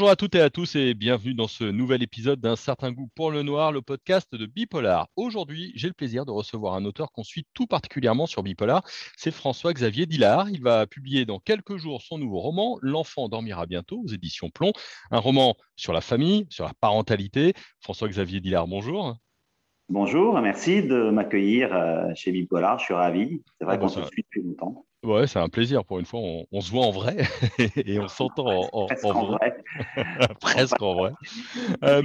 Bonjour à toutes et à tous et bienvenue dans ce nouvel épisode d'un certain goût pour le noir, le podcast de Bipolar. Aujourd'hui, j'ai le plaisir de recevoir un auteur qu'on suit tout particulièrement sur Bipolar, c'est François-Xavier Dillard. Il va publier dans quelques jours son nouveau roman, L'enfant dormira bientôt aux éditions Plomb, un roman sur la famille, sur la parentalité. François-Xavier Dillard, bonjour. Bonjour, merci de m'accueillir euh, chez Bipolar, je suis ravi. C'est vrai ah, qu'on se suit depuis longtemps. Ouais, c'est un plaisir pour une fois. On, se voit en vrai et on s'entend en, vrai. Presque en vrai. euh,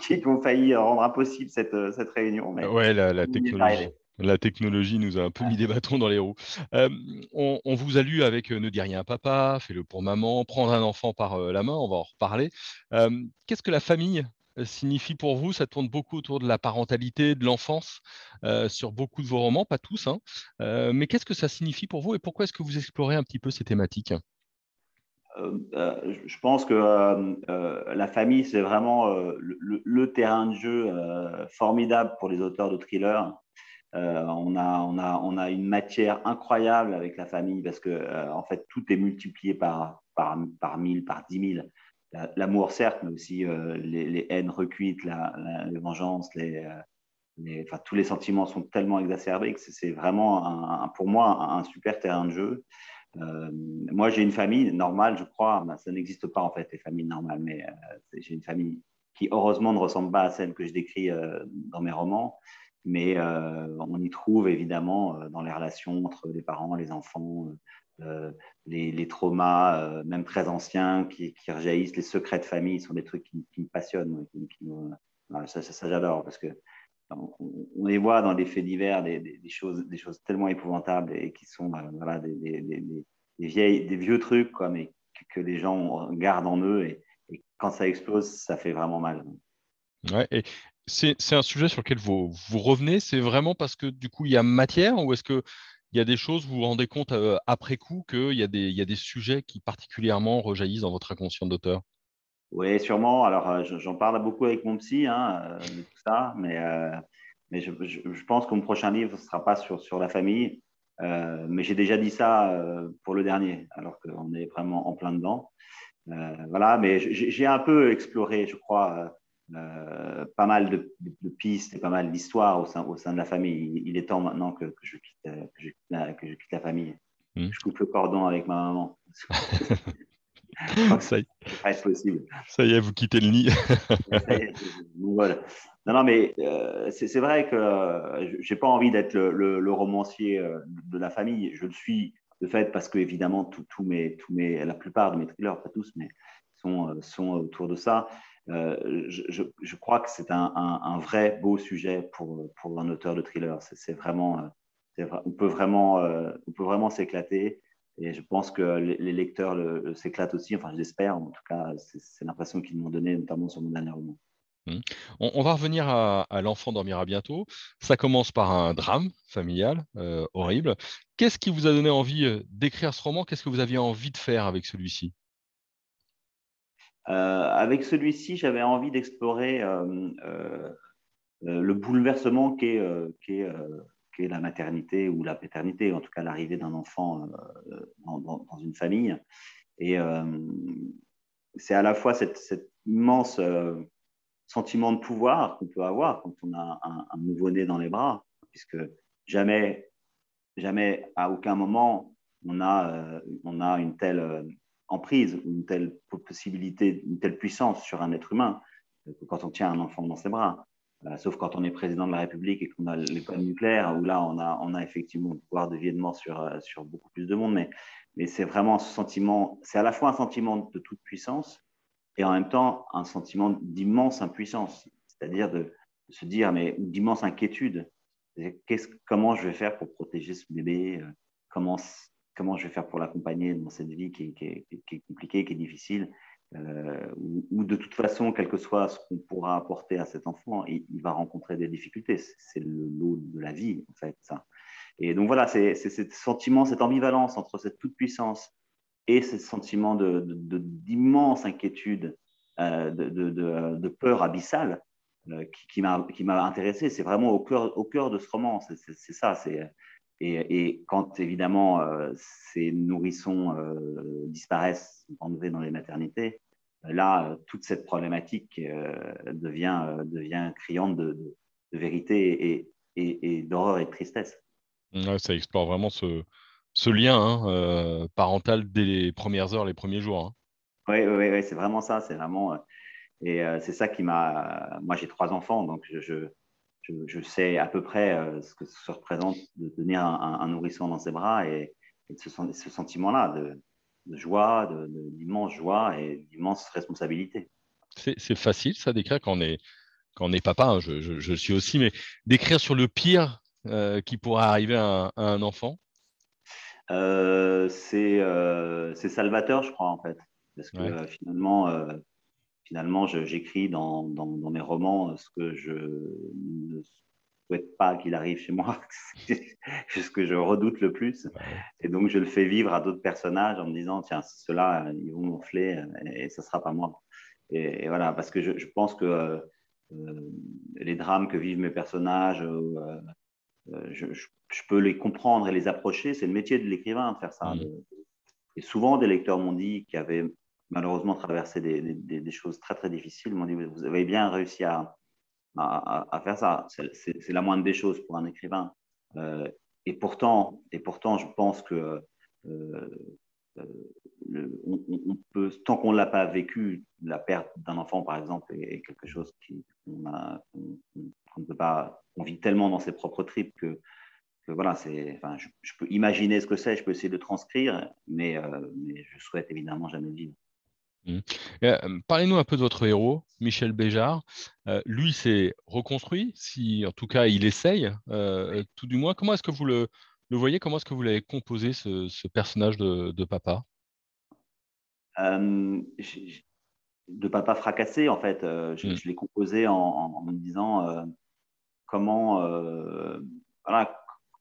qui, ont failli rendre impossible cette, cette réunion. Mais ouais, la, technologie. La technologie nous a un peu mis des bâtons dans les roues. Euh, on, vous a lu avec euh, Ne dis rien à papa, Fais-le pour maman, Prendre un enfant par euh, la main, on va en reparler. Qu'est-ce que la famille euh, signifie pour vous Ça tourne beaucoup autour de la parentalité, de l'enfance, euh, sur beaucoup de vos romans, pas tous. Hein. Euh, mais qu'est-ce que ça signifie pour vous et pourquoi est-ce que vous explorez un petit peu ces thématiques? Je pense que la famille, c'est vraiment le, terrain de jeu formidable pour les auteurs de thrillers. on, a, on, a, on, a, une matière incroyable avec la famille parce que en fait, tout est multiplié par, par, par 1000, par 10 000 l'amour certes, mais aussi euh, les, haines recuites, la, les vengeances, les, euh, enfin, tous les sentiments sont tellement exacerbés que c'est vraiment, pour moi, un, super terrain de jeu. Euh, moi, j'ai une famille normale, je crois. ça n'existe pas en fait, les familles normales, mais j'ai une famille qui, heureusement, ne ressemble pas à celle que je décris dans mes romans. Mais on y trouve évidemment dans les relations entre les parents, les enfants, euh, les, traumas, euh, même très anciens, qui, qui, rejaillissent, les secrets de famille, sont des trucs qui, me passionnent. ça, j'adore parce que on, les voit dans des faits divers, des, choses, des choses tellement épouvantables et qui sont euh, voilà, des, vieux trucs quoi, mais que, les gens gardent en eux et, quand ça explose, ça fait vraiment mal. Ouais, et c'est un sujet sur lequel vous, vous revenez, c'est vraiment parce que du coup il y a matière ou est-ce que il y a des choses, vous vous rendez compte euh, après coup qu'il y, a des, sujets qui particulièrement rejaillissent dans votre inconscient d'auteur? Oui, sûrement. Alors, euh, j'en parle beaucoup avec mon psy hein, euh, tout ça, mais, je, pense que mon prochain livre ne sera pas sur, sur la famille. mais j'ai déjà dit ça pour le dernier, alors qu'on est vraiment en plein dedans. voilà, mais j'ai un peu exploré, je crois, euh, pas mal de, pistes et pas mal d'histoires au sein, au sein de la famille. Il, est temps maintenant que, je, quitte, euh, que, je, que, je, quitte, la famille. Hmm. Je coupe le cordon avec ma maman. ça, y... possible. ça y est, vous quittez le nid. voilà. Non, non, mais euh, c'est vrai que euh, j'ai pas envie d'être le, le, romancier de la famille. Je le suis de fait parce que évidemment, tout, tout mes, tout mes, la plupart de mes thrillers, pas tous, mais sont, sont autour de ça. Euh, je, je, crois que c'est un, un, vrai beau sujet pour, pour un auteur de thriller. C'est vraiment, euh, on peut vraiment, euh, on peut vraiment s'éclater. Et je pense que les, lecteurs s'éclatent aussi. Enfin, j'espère. En tout cas, c'est l'impression qu'ils m'ont donné, notamment sur mon dernier roman. Mmh. On, va revenir à, L'enfant dormira bientôt. Ça commence par un drame familial horrible. Qu'est-ce qui vous a donné envie d'écrire ce roman? Qu'est-ce que vous aviez envie de faire avec celui-ci? Avec celui-ci, j'avais envie d'explorer euh, euh, le bouleversement qu'est est la maternité ou la paternité, en tout cas l'arrivée d'un enfant dans, une famille. Et c'est à la fois cet, immense sentiment de pouvoir qu'on peut avoir quand on a un, un nouveau-né dans les bras, puisque jamais, jamais, à aucun moment, on a, on a une telle emprise ou une telle possibilité, une telle puissance sur un être humain que quand on tient un enfant dans ses bras. Euh, sauf quand on est président de la République et qu'on a l'école nucléaire, où là, on a, effectivement le pouvoir de vie et de mort sur, euh, beaucoup plus de monde. Mais, mais c'est vraiment ce sentiment, c'est à la fois un sentiment de toute puissance et en même temps un sentiment d'immense impuissance, c'est-à-dire de, se dire, mais d'immense inquiétude. Comment je vais faire pour protéger ce bébé? Euh, Comment comment je vais faire pour l'accompagner dans cette vie qui, est compliquée, qui est difficile, euh, ou, de toute façon, quel que soit ce qu'on pourra apporter à cet enfant, il, va rencontrer des difficultés. C'est le lot de la vie, en fait. Et donc voilà, c'est ce sentiment, cette ambivalence entre cette toute-puissance et ce sentiment d'immense de, inquiétude, euh, de, peur abyssale euh, qui, qui m'a intéressé. C'est vraiment au cœur, au cœur de ce roman. C'est ça, c'est et, quand évidemment euh, ces nourrissons euh, disparaissent, enlevés dans les maternités, là, toute cette problématique devient, devient criante de, vérité et, d'horreur et de tristesse. ça explore vraiment ce, ce lien hein, parental dès les premières heures, les premiers jours. Hein. Oui, oui, c'est vraiment ça. C'est vraiment. Et c'est ça qui m'a. Moi, j'ai trois enfants, donc je, je, sais à peu près euh, ce que ça représente de tenir un, nourrisson dans ses bras et, de ce, ce sentiment-là de, joie, d'immense joie et d'immense responsabilité. C'est facile, ça, d'écrire quand on est, quand on est papa, hein, je, je, suis aussi, mais d'écrire sur le pire euh, qui pourrait arriver à un, enfant? Euh, C'est salvateur, je crois, en fait. Parce que finalement, finalement, j'écris dans, dans, mes romans euh, ce que je ne souhaite pas qu'il arrive chez moi, ce que je redoute le plus. Et donc, je le fais vivre à d'autres personnages en me disant, tiens, ceux-là, ils vont gonfler euh, et, ce ne sera pas moi. Et, voilà, parce que je, pense que euh, les drames que vivent mes personnages, je, peux les comprendre et les approcher. C'est le métier de l'écrivain de faire ça. Mmh. Et souvent, des lecteurs m'ont dit qu'il y avait malheureusement traversé des, choses très très difficiles, m'ont dit vous avez bien réussi à, faire ça. C'est la moindre des choses pour un écrivain. Euh, et pourtant, et pourtant, je pense que euh, euh, tant qu'on ne l'a pas vécu, la perte d'un enfant, par exemple, est, quelque chose qu'on ne peut pas, on vit tellement dans ses propres tripes que, voilà, enfin, je, peux imaginer ce que c'est, je peux essayer de transcrire, mais, mais je souhaite évidemment jamais le vivre. Mmh. Euh, parlez-nous un peu de votre héros, Michel Béjart. Euh, lui s'est reconstruit, si en tout cas il essaye, euh, tout du moins. Comment est-ce que vous le, voyez? Comment est-ce que vous l'avez composé, ce, personnage de, papa? De papa fracassé, en fait. Mmh. Je, l'ai composé en, me disant comment, voilà,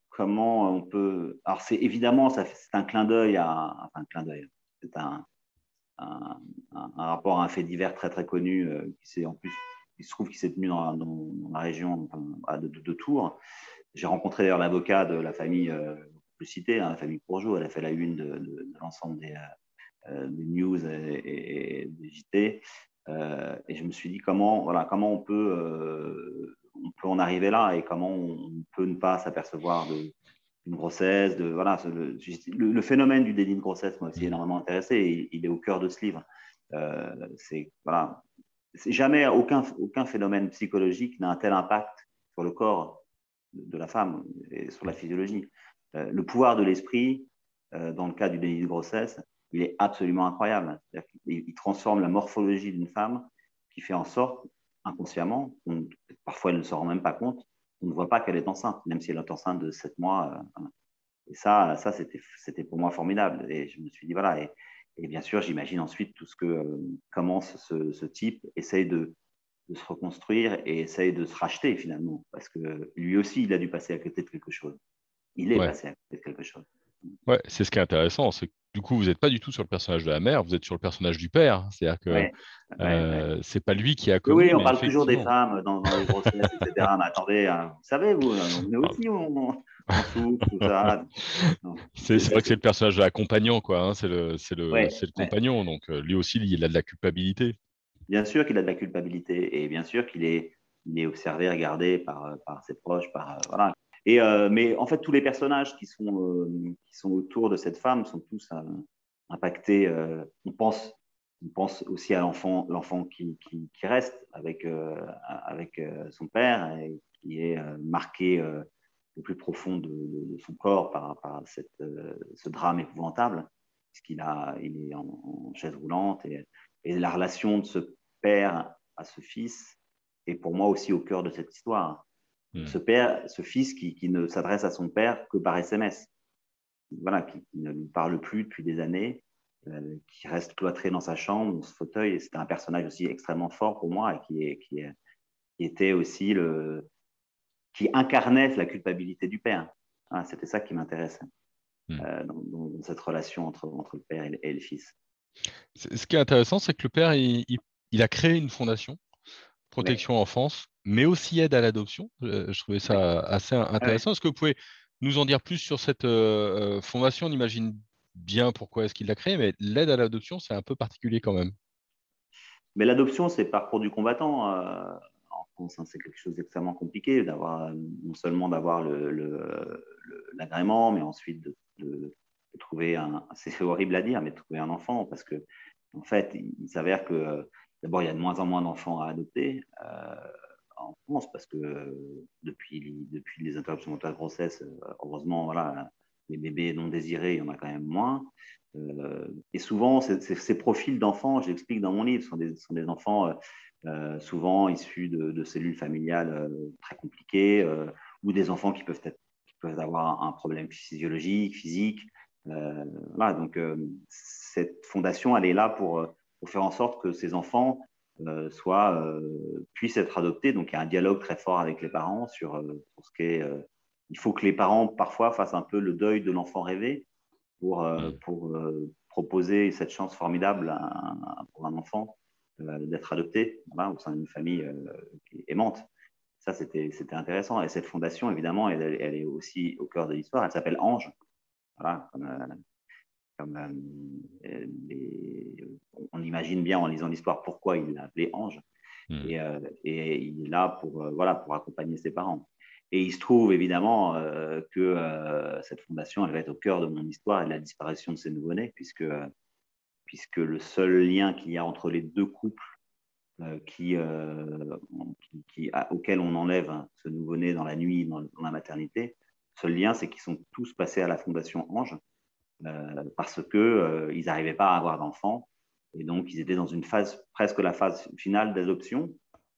comment on peut. Alors, c'est évidemment, c'est un clin d'œil à. Enfin, un clin d'œil. C'est un un, rapport à un fait divers très très connu euh, qui en plus il se trouve qu'il s'est tenu dans, la région de, Tours. J'ai rencontré d'ailleurs l'avocat de la famille euh, plus citée, hein, la famille Courgeot. Elle a fait la une de, l'ensemble des, euh, news et, des JT. et je me suis dit comment, voilà, comment on peut, on peut en arriver là et comment on peut ne pas s'apercevoir de, une grossesse, de voilà, le, phénomène du délit de grossesse m'a aussi énormément intéressé et il est au cœur de ce livre. Euh, c'est voilà, jamais aucun aucun phénomène psychologique n'a un tel impact sur le corps de la femme et sur la physiologie. Euh, le pouvoir de l'esprit, euh, dans le cas du délit de grossesse, il est absolument incroyable. Il, il, transforme la morphologie d'une femme qui fait en sorte, inconsciemment, parfois elle ne se rend même pas compte, on ne voit pas qu'elle est enceinte, même si elle est enceinte de 7 mois. Euh, et ça, ça c'était pour moi formidable. Et je me suis dit, voilà. Et, bien sûr, j'imagine ensuite tout ce que, euh, comment ce, type essaye de, se reconstruire et essaye de se racheter finalement. Parce que lui aussi, il a dû passer à côté de quelque chose. Il est passé à côté de quelque chose. Ouais, c'est ce qui est intéressant, c'est du coup, vous n'êtes pas du tout sur le personnage de la mère, vous êtes sur le personnage du père. C'est-à-dire que euh, c'est pas lui qui a commis. Oui, on parle toujours des femmes dans, les grossesses, etc. mais attendez, hein, vous savez, vous, on est aussi, on, souffre, tout ça. C'est vrai que c'est le personnage de l'accompagnant, quoi. Hein, c'est le, le, le compagnon, donc euh, lui aussi, il a de la culpabilité. Bien sûr qu'il a de la culpabilité, et bien sûr qu'il est, il est observé, regardé par, par ses proches, par voilà. Euh, mais en fait, tous les personnages qui sont, euh, qui sont autour de cette femme sont tous euh, impactés. on, pense, on pense aussi à l'enfant, l'enfant qui, qui, reste avec, avec son père et qui est marqué au plus profond de, son corps par, par cette, ce drame épouvantable, puisqu'il a, il est en, chaise roulante. Et, et, la relation de ce père à ce fils est pour moi aussi au cœur de cette histoire. Hmm. Ce père, ce fils qui, ne s'adresse à son père que par SMS, voilà, qui, ne lui parle plus depuis des années, euh, qui reste cloîtré dans sa chambre, dans ce fauteuil. C'était un personnage aussi extrêmement fort pour moi et qui, est, qui, était aussi le, qui incarnait la culpabilité du père. C'était ça qui m'intéressait hmm. euh, dans, cette relation entre, entre le père et le, fils. Ce qui est intéressant, c'est que le père, il, a créé une fondation, Protection Enfance, mais aussi aide à l'adoption. Euh, je trouvais ça assez intéressant. Est-ce que vous pouvez nous en dire plus sur cette euh, euh, fondation? On imagine bien pourquoi est-ce qu'il l'a créée, mais l'aide à l'adoption, c'est un peu particulier quand même. mais l'adoption, c'est parcours du combattant. en France, hein, c'est quelque chose d'extrêmement compliqué, d'avoir non seulement d'avoir l'agrément, mais ensuite de, trouver un. C'est horrible à dire, mais de trouver un enfant, parce que en fait, il, s'avère que d'abord, il y a de moins en moins d'enfants à adopter en France, parce que depuis, depuis les interruptions de grossesse, heureusement, voilà, les bébés non désirés, il y en a quand même moins. Euh, et souvent, ces profils d'enfants, j'explique dans mon livre, sont des, enfants euh, euh, souvent issus de, cellules familiales très compliquées ou des enfants qui peuvent, avoir un problème physiologique, physique. donc, cette fondation, elle est là pour, pour, faire en sorte que ces enfants soient, puissent être adoptés. Donc, il y a un dialogue très fort avec les parents sur, sur ce qu'est il faut que les parents parfois fassent un peu le deuil de l'enfant rêvé pour, euh, pour euh, proposer cette chance formidable pour un enfant euh, d'être adopté au sein d'une famille aimante. Ça, c'était intéressant. Et cette fondation, évidemment, elle, est aussi au cœur de l'histoire. Elle s'appelle Ange. Voilà, comme, on imagine bien en lisant l'histoire pourquoi il l'a appelé Ange. Hmm. Et, et, il est là pour, voilà, pour accompagner ses parents. Et il se trouve évidemment euh, que euh, cette fondation, elle va être au cœur de mon histoire et de la disparition de ces nouveau-nés, puisque, puisque le seul lien qu'il y a entre les deux couples euh, qui, qui, auquel on enlève ce nouveau-né dans la nuit, dans, la maternité, le seul lien, c'est qu'ils sont tous passés à la fondation Ange parce qu'ils n'arrivaient pas à avoir d'enfants. Et donc, ils étaient dans une phase, presque la phase finale d'adoption,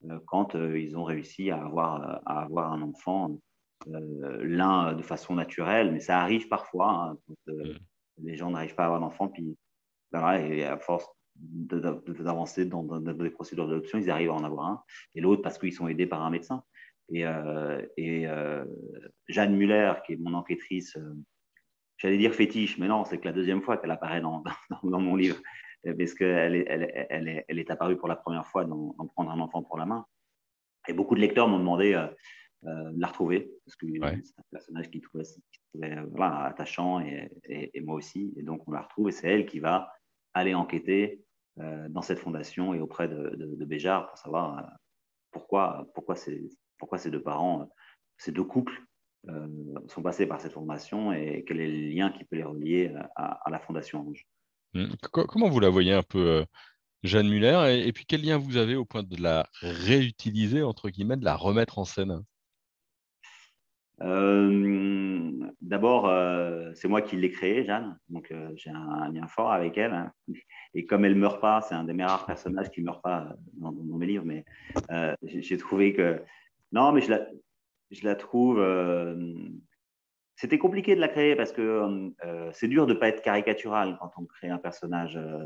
euh, quand euh, ils ont réussi à avoir, à avoir un enfant, euh, l'un de façon naturelle, mais ça arrive parfois, hein, quand mm. les gens n'arrivent pas à avoir d'enfant, puis et à force d'avancer dans, des procédures d'adoption, ils arrivent à en avoir un, et l'autre parce qu'ils sont aidés par un médecin. Et, et Jeanne Muller, qui est mon enquêtrice, j'allais dire fétiche, mais non, c'est que la deuxième fois qu'elle apparaît dans, dans, mon livre parce qu'elle est, elle, elle, elle est, apparue pour la première fois dans, Prendre un enfant pour la main. Et beaucoup de lecteurs m'ont demandé euh, euh, de la retrouver, parce que c'est un personnage qui trouvait, voilà, attachant, et, et, moi aussi. Et donc, on la retrouve, et c'est elle qui va aller enquêter euh, dans cette fondation et auprès de, de, Béjar pour savoir pourquoi, pourquoi, ces, pourquoi ces deux parents, ces deux couples sont passés par cette formation et quel est le lien qui peut les relier à, à la Fondation Ange. Mmh. Comment vous la voyez un peu, euh, Jeanne Muller et, puis quel lien vous avez au point de la réutiliser, entre guillemets, de la remettre en scène? D'abord, euh, c'est moi qui l'ai créée, Jeanne, donc euh, j'ai un, lien fort avec elle. Hein. Et comme elle ne meurt pas, c'est un des mes rares personnages qui ne meurt pas dans, mes livres, mais j'ai trouvé que. Non, mais je la, je la trouve c'était compliqué de la créer parce que euh, c'est dur de ne pas être caricatural quand on crée un personnage. Euh,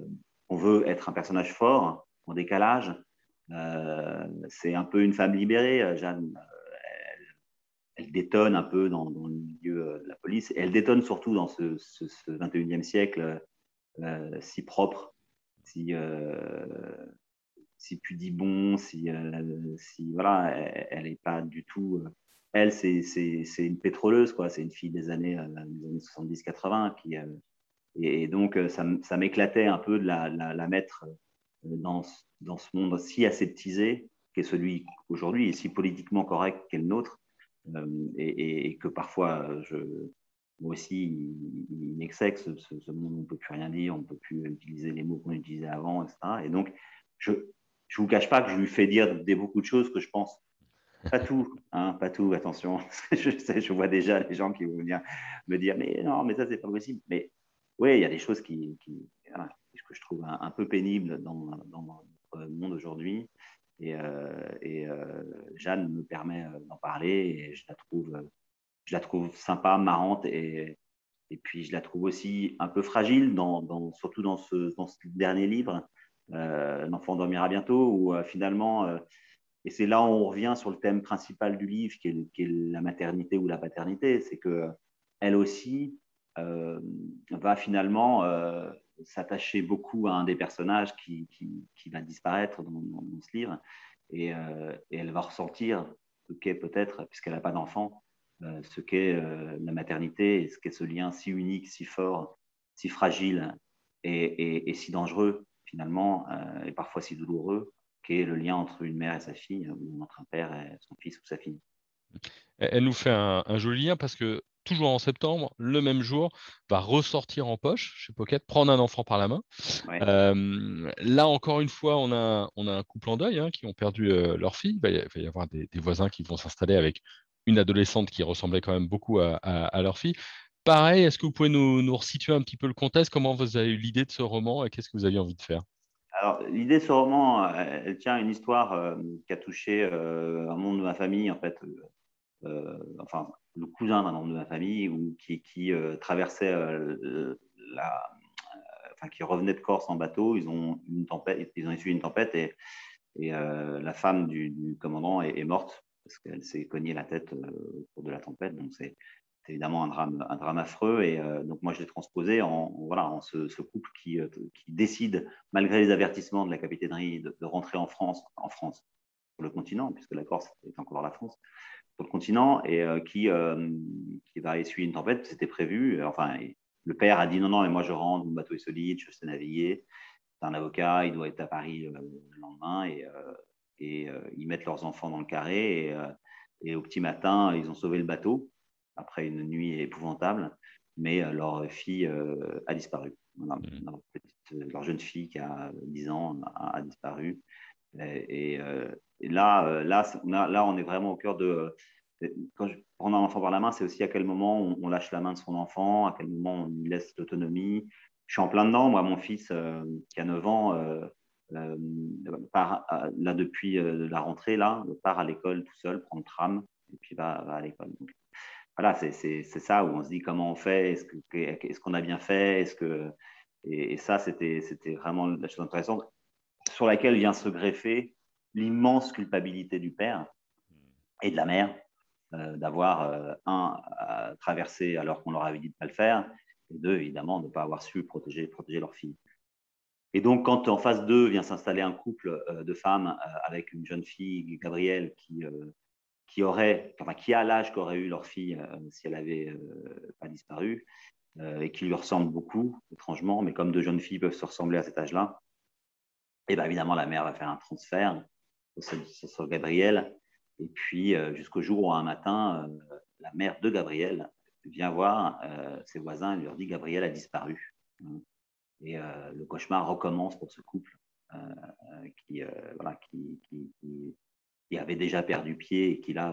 on veut être un personnage fort, en décalage. Euh, c'est un peu une femme libérée. Jeanne, elle, détonne un peu dans, le milieu de la police. elle détonne surtout dans ce, 21e siècle si propre, si, si pudibon, si, si voilà, elle n'est pas du tout elle, c'est une pétroleuse, quoi. C'est une fille des années, euh, années 70-80 qui. Euh, et, donc, euh, ça, ça m'éclatait un peu de la, la, mettre dans, dans, ce monde si aseptisé qu'est celui aujourd'hui et si politiquement correct qu'est le nôtre. et, que parfois, je, moi aussi, il, m'excède ce, ce, monde on ne peut plus rien dire, on ne peut plus utiliser les mots qu'on utilisait avant, etc. Et donc, je ne vous cache pas que je lui fais dire des, beaucoup de choses que je pense pas tout, hein, pas tout, attention. je, vois déjà les gens qui vont venir me dire, mais non, mais ça, c'est pas possible. Mais oui, il y a des choses qui, que je trouve un, peu pénibles dans, dans notre monde aujourd'hui. Et, euh, euh, Jeanne me permet euh, d'en parler et je la trouve, je la trouve sympa, marrante et, et puis je la trouve aussi un peu fragile, surtout dans ce dernier livre, L'enfant dormira bientôt, où finalement et c'est là où on revient sur le thème principal du livre, qui est, la maternité ou la paternité. C'est que elle aussi euh, va finalement euh, s'attacher beaucoup à un des personnages qui, va disparaître dans, ce livre. Euh, et, elle va ressentir ce qu'est peut-être, puisqu'elle n'a pas d'enfant, ce qu'est la maternité ce qu'est ce lien si unique, si fort, si fragile et si dangereux finalement, et parfois si douloureux, le lien entre une mère et sa fille, ou entre un père et son fils ou sa fille. Elle nous fait un, joli lien parce que toujours en septembre, le même jour, va ressortir en poche chez Pocket, prendre un enfant par la main. là, encore une fois, on a, on a un couple en deuil hein, qui ont perdu leur fille. Il va y, avoir des, voisins qui vont s'installer avec une adolescente qui ressemblait quand même beaucoup à, leur fille. Pareil, est-ce que vous pouvez nous, nous resituer un petit peu le contexte? Comment vous avez eu l'idée de ce roman et qu'est-ce que vous aviez envie de faire? Alors, l'idée de ce roman, elle tient à une histoire qui a touché un monde de ma famille, en fait, euh, enfin, le cousin d'un membre de ma famille ou qui, euh, traversait euh, la, enfin, qui revenait de Corse en bateau. Ils ont une tempête, ils ont essuyé une tempête et, et la femme du, commandant est, morte parce qu'elle s'est cognée la tête au cours de la tempête. Donc c'est évidemment un drame, un drame affreux. Et donc moi je l'ai transposé en, voilà, en ce, couple qui, qui, décide, malgré les avertissements de la capitainerie, de, de, rentrer en France, en France, sur le continent, puisque la Corse est encore la France, sur le continent et euh, qui, euh, qui va essuyer une tempête. C'était prévu. Enfin, le père a dit non, non, mais moi je rentre, mon bateau est solide, je sais naviguer. C'est un avocat, il doit être à Paris euh, le lendemain et ils mettent leurs enfants dans le carré. Et, au petit matin, ils ont sauvé le bateau après une nuit épouvantable, mais leur fille a disparu. Mmh. Leur, jeune fille qui a 10 ans a, disparu. Et, et là, euh, là, on là, on est vraiment au cœur de. Quand je prends un enfant par la main, c'est aussi à quel moment on, lâche la main de son enfant, à quel moment on lui laisse l'autonomie. Je suis en plein dedans. Moi, mon fils, euh, qui a 9 ans, euh, part, là, depuis la rentrée, là, part à l'école tout seul, prend le tram, et puis va, à l'école. Voilà, c'est ça où on se dit comment on fait, est-ce qu'on est a bien fait, est-ce que. Et, et ça, c'était vraiment la chose intéressante sur laquelle vient se greffer l'immense culpabilité du père et de la mère euh, d'avoir, euh, un, traversé alors qu'on leur avait dit de ne pas le faire, et deux, évidemment, de ne pas avoir su protéger, protéger leur fille. Et donc, quand en phase 2 vient s'installer un couple euh, de femmes avec une jeune fille, Gabrielle, qui, qui, aurait, enfin, qui a l'âge qu'aurait eu leur fille si elle n'avait pas disparu, et qui lui ressemble beaucoup, étrangement, mais comme deux jeunes filles peuvent se ressembler à cet âge-là, et bien évidemment, la mère va faire un transfert sur Gabriel. Et puis, euh, jusqu'au jour où un matin, euh, la mère de Gabriel vient voir euh, ses voisins et leur dit Gabriel a disparu. Et le cauchemar recommence pour ce couple qui, voilà, qui, qui, avait déjà perdu pied et qui là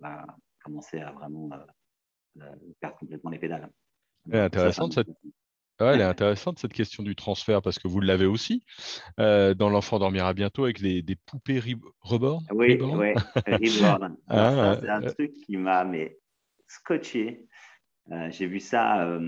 va, commencer à vraiment perdre complètement les pédales. C'est intéressant cette, elle est intéressante cette question du transfert parce que vous l'avez aussi euh, dans L'enfant dormira bientôt avec les, des poupées reborn. Oui, oui, reborn. Ah, c'est un euh, truc qui m'a scotché. Euh, j'ai vu ça.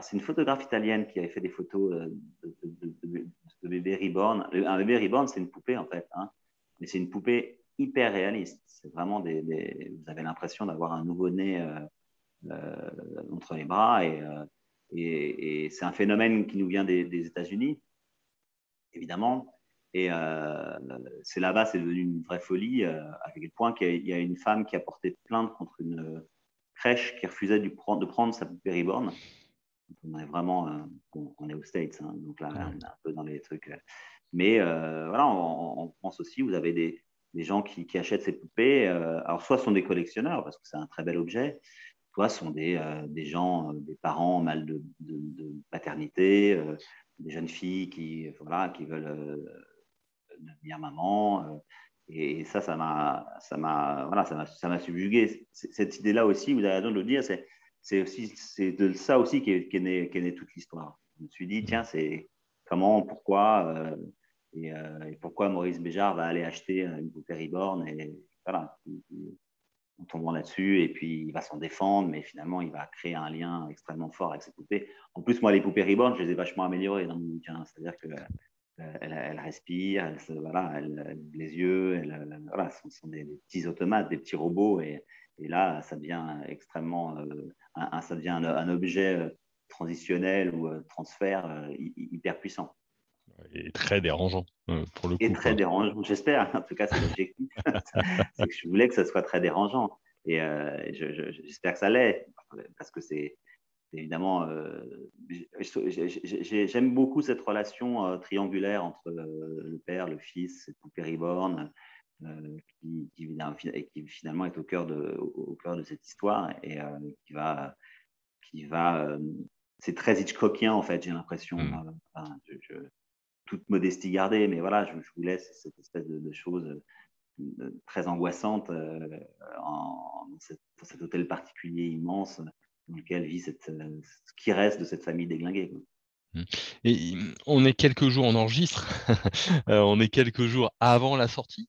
c'est une photographe italienne qui avait fait des photos de, de, bébés reborn. Un bébé reborn, c'est une poupée en fait, hein, mais c'est une poupée hyper réaliste. C'est vraiment des, vous avez l'impression d'avoir un nouveau-né entre les bras et et, c'est un phénomène qui nous vient des, États-Unis, évidemment. Et euh, c'est là-bas, c'est devenu une vraie folie, euh, à quel point qu'il y, a une femme qui a porté plainte contre une crèche qui refusait de prendre sa poupée reborn. On est vraiment, euh, on, est aux States, hein, donc là, on est un peu dans les trucs. Mais voilà, en, France aussi, vous avez des, gens qui, achètent ces poupées. alors, soit sont des collectionneurs, parce que c'est un très bel objet, soit sont des, euh, des gens, euh, des parents mal de, de, paternité, euh, des jeunes filles qui, voilà, qui veulent devenir maman. et ça, ça m'a, ça voilà, ça m'a, subjugué. Cette idée-là aussi, vous avez raison de le dire, c'est, aussi, c'est de ça aussi qu'est, née, toute l'histoire. Je me suis dit, tiens, c'est comment, pourquoi, et, pourquoi Maurice Béjart va aller acheter une poupée Reborn et voilà en tombant là-dessus, et puis il va s'en défendre, mais finalement, il va créer un lien extrêmement fort avec ses poupées. En plus, moi, les poupées Reborn, je les ai vachement améliorées dans mon bouquin, c'est-à-dire qu'elle euh, elle, respire, elle, voilà, elle, les yeux, voilà, ce sont des, petits automates, des petits robots, et, là, ça devient extrêmement, euh, un, objet euh, transitionnel ou transfert hyper puissant. Et très dérangeant pour le coup. Et très dérangeant, j'espère. En tout cas, c'est l'objectif. c'est que je voulais que ce soit très dérangeant. Et j'espère que ça l'est, parce que c'est évidemment, j'aime beaucoup cette relation triangulaire entre le père, le fils, cette poupée reborn, qui, qui, finalement est au cœur de, au, cœur de cette histoire et qui va, qui va c'est très Hitchcockien en fait, j'ai l'impression. Mmh. Toute modestie gardée, mais voilà, je, vous laisse cette espèce de, de choses très angoissante euh, en, dans cet hôtel particulier immense dans lequel vit cette, euh, ce qui reste de cette famille déglinguée. Mmh. Et on est quelques jours, on enregistre, euh, on est quelques jours avant la sortie.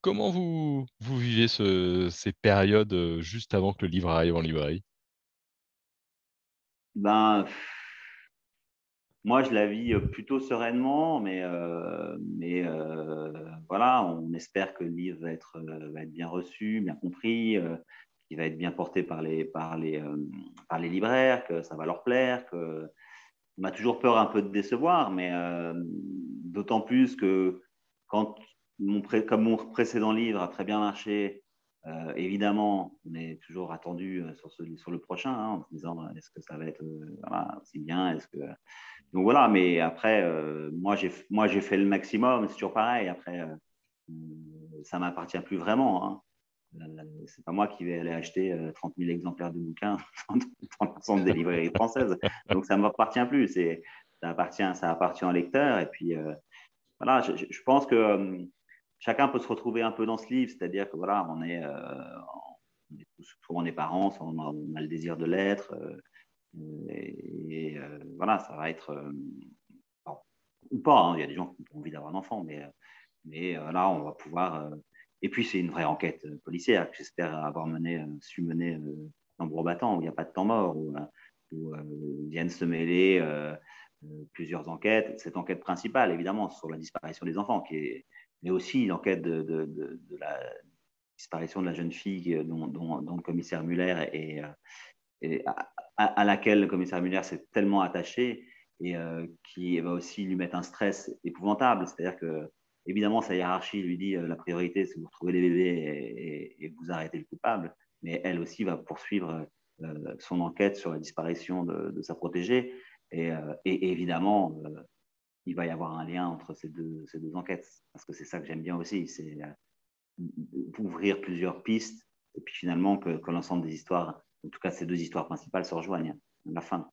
Comment vous, vous vivez ce, ces périodes juste avant que le livre arrive en librairie? Ben, moi, je la vis plutôt sereinement, mais, euh, euh, voilà, on espère que le livre va être, euh, bien reçu, bien compris, qu'il va être bien porté par les, libraires, que ça va leur plaire. Que... On a toujours peur un peu de décevoir, mais d'autant plus que comme mon précédent livre a très bien marché, euh, évidemment, on est toujours attendu euh, sur, le prochain, hein, en se disant euh, est-ce que ça va être aussi bien. Donc voilà, mais après, moi j'ai fait le maximum, c'est toujours pareil. Après, ça m'appartient plus vraiment. Hein. c'est pas moi qui vais aller acheter 30 000 exemplaires de bouquins dans l'ensemble des librairies françaises. Donc ça ne m'appartient plus. Ça appartient, ça appartient au lecteur. Et puis voilà, je pense que chacun peut se retrouver un peu dans ce livre, c'est-à-dire que voilà, on est, euh, on est on est parents, on a, le désir de l'être, euh, et, euh, voilà, ça va être ou pas. Hein, il y a des gens qui ont envie d'avoir un enfant, mais là, on va pouvoir. et puis c'est une vraie enquête policière que j'espère avoir mené, su mener tambour battant, où il n'y a pas de temps mort, où, où viennent se mêler. plusieurs enquêtes. Cette enquête principale, évidemment, sur la disparition des enfants, qui est, mais aussi l'enquête de, la disparition de la jeune fille dont, dont, le commissaire Muller est, euh, à, laquelle le commissaire Muller s'est tellement attaché et euh, qui va aussi lui mettre un stress épouvantable. C'est-à-dire que, évidemment, sa hiérarchie lui dit euh, la priorité, c'est vous retrouver les bébés et, vous arrêtez le coupable. Mais elle aussi va poursuivre son enquête sur la disparition de, sa protégée. Et, et évidemment, il va y avoir un lien entre ces deux, ces deux enquêtes. Parce que c'est ça que j'aime bien aussi, c'est euh, ouvrir plusieurs pistes et puis finalement que, que l'ensemble des histoires, en tout cas ces deux histoires principales, se rejoignent à la fin.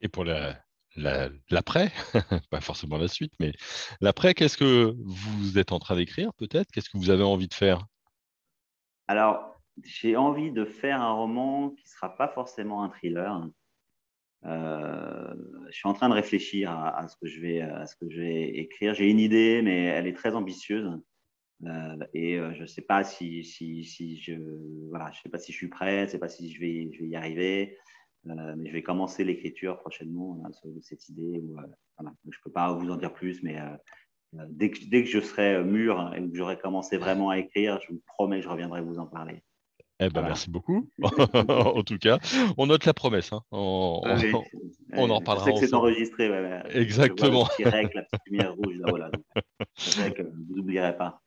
Et pour l'après, pas forcément la suite, mais l'après, qu'est-ce que vous êtes en train d'écrire peut-être? Qu'est-ce que vous avez envie de faire? Alors, j'ai envie de faire un roman qui ne sera pas forcément un thriller, euh, je suis en train de réfléchir à, ce que je vais, écrire. J'ai une idée, mais elle est très ambitieuse. Euh, et euh, je ne sais pas si, je voilà, sais pas si je suis prêt, je ne sais pas si je vais, y arriver. mais je vais commencer l'écriture prochainement sur cette idée. Je ne peux pas vous en dire plus, mais dès, que, dès que je serai mûr et que j'aurai commencé vraiment à écrire, je vous promets que je reviendrai vous en parler. Eh ben, Merci beaucoup. en tout cas, on note la promesse. Hein. On, ah on, en reparlera. Je sais que c'est enregistré. Exactement. Je la petite lumière rouge. Là, voilà. C'est que vous n'oublierez pas.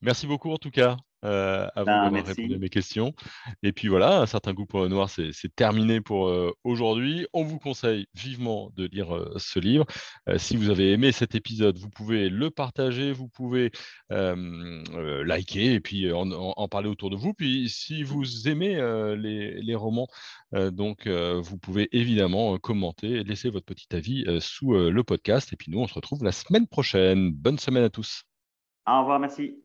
Merci beaucoup en tout cas euh, à vous ben, d'avoir répondu à mes questions. Et puis voilà, un certain goût pour le noir, c'est terminé pour euh, aujourd'hui. On vous conseille vivement de lire euh, ce livre. si vous avez aimé cet épisode, vous pouvez le partager, vous pouvez liker et puis en, parler autour de vous. Puis si vous aimez les, les, romans, donc vous pouvez évidemment commenter, laisser votre petit avis sous le podcast. Et puis nous, on se retrouve la semaine prochaine. Bonne semaine à tous. Au revoir, merci.